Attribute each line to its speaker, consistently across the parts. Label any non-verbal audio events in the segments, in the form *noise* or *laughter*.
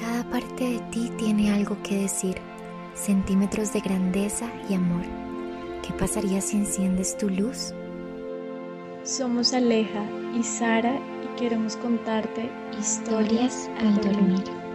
Speaker 1: Cada parte de ti tiene algo que decir, centímetros de grandeza y amor. ¿Qué pasaría si enciendes tu luz?
Speaker 2: Somos Aleja y Sara y queremos contarte
Speaker 1: historias al dormir.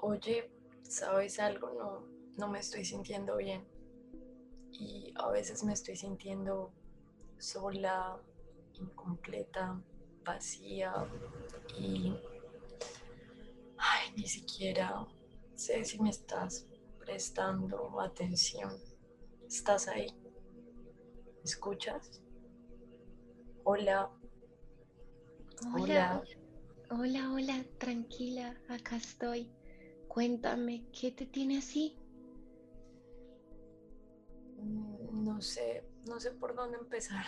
Speaker 3: Oye, ¿sabes algo? No, no me estoy sintiendo bien. Y a veces me estoy sintiendo sola, incompleta, vacía y ay, ni siquiera sé si me estás prestando atención. ¿Estás ahí? ¿Me escuchas? Hola.
Speaker 1: Hola. Hola, hola, tranquila, acá estoy. Cuéntame, ¿qué te tiene así?
Speaker 3: Mm, no sé, no sé por dónde empezar.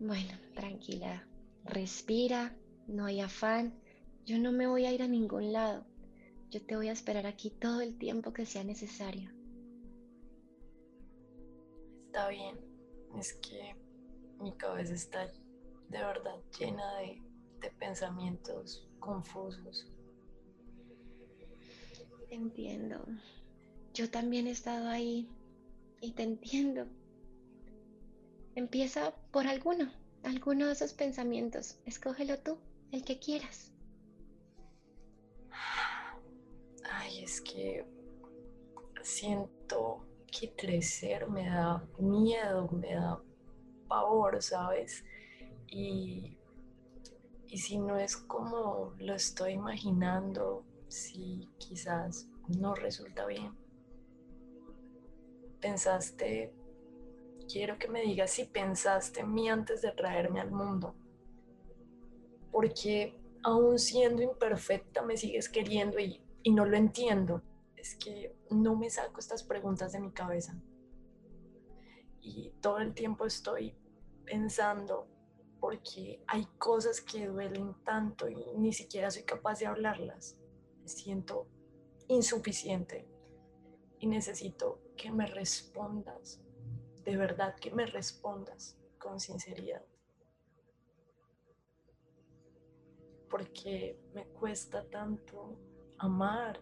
Speaker 1: Bueno, tranquila, respira, no hay afán. Yo no me voy a ir a ningún lado. Yo te voy a esperar aquí todo el tiempo que sea necesario.
Speaker 3: Está bien, es que mi cabeza está de verdad llena de, de pensamientos confusos.
Speaker 1: Entiendo. Yo también he estado ahí y te entiendo. Empieza por alguno, alguno de esos pensamientos. Escógelo tú, el que quieras.
Speaker 3: Ay, es que siento que crecer me da miedo, me da pavor, ¿sabes? Y, y si no es como lo estoy imaginando, si quizás no resulta bien. Pensaste, quiero que me digas si pensaste en mí antes de traerme al mundo. Porque aún siendo imperfecta me sigues queriendo y, y no lo entiendo. Es que no me saco estas preguntas de mi cabeza. Y todo el tiempo estoy pensando porque hay cosas que duelen tanto y ni siquiera soy capaz de hablarlas me siento insuficiente y necesito que me respondas, de verdad que me respondas con sinceridad. Porque me cuesta tanto amar.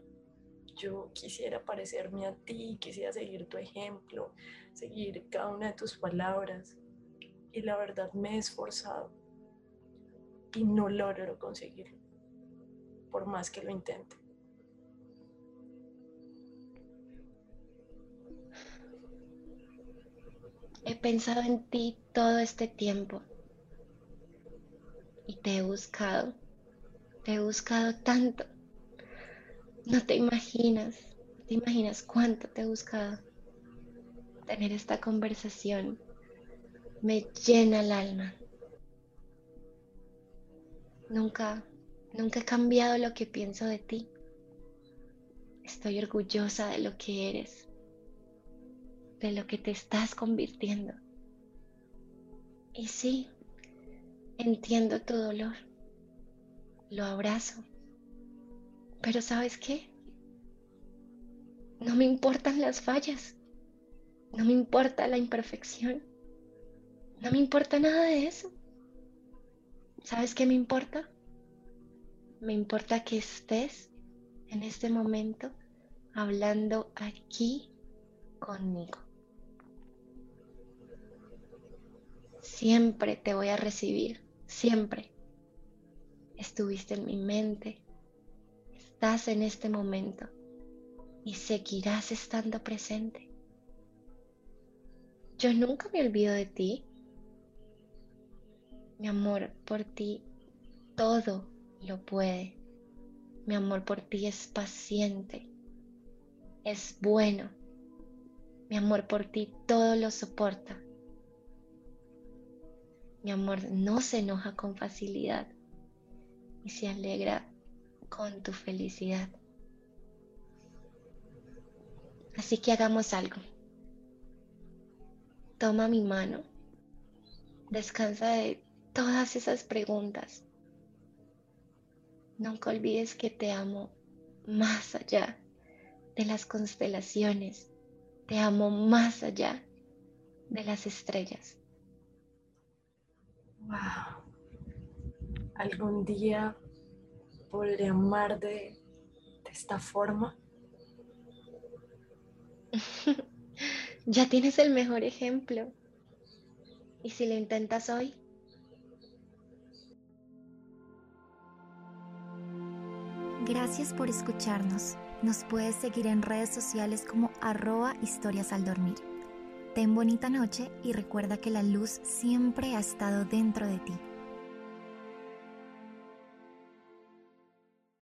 Speaker 3: Yo quisiera parecerme a ti, quisiera seguir tu ejemplo, seguir cada una de tus palabras. Y la verdad me he esforzado y no logro conseguirlo por más que lo intente.
Speaker 1: He pensado en ti todo este tiempo y te he buscado, te he buscado tanto. No te imaginas, no te imaginas cuánto te he buscado. Tener esta conversación me llena el alma. Nunca Nunca he cambiado lo que pienso de ti. Estoy orgullosa de lo que eres, de lo que te estás convirtiendo. Y sí, entiendo tu dolor, lo abrazo. Pero ¿sabes qué? No me importan las fallas, no me importa la imperfección, no me importa nada de eso. ¿Sabes qué me importa? Me importa que estés en este momento hablando aquí conmigo. Siempre te voy a recibir, siempre. Estuviste en mi mente, estás en este momento y seguirás estando presente. Yo nunca me olvido de ti. Mi amor por ti, todo lo puede. Mi amor por ti es paciente, es bueno. Mi amor por ti todo lo soporta. Mi amor no se enoja con facilidad y se alegra con tu felicidad. Así que hagamos algo. Toma mi mano. Descansa de todas esas preguntas. Nunca olvides que te amo más allá de las constelaciones. Te amo más allá de las estrellas.
Speaker 3: Wow. ¿Algún día podré amar de, de esta forma? *laughs*
Speaker 1: ya tienes el mejor ejemplo. ¿Y si lo intentas hoy?
Speaker 4: Gracias por escucharnos. Nos puedes seguir en redes sociales como arroba historias al dormir. Ten bonita noche y recuerda que la luz siempre ha estado dentro de ti.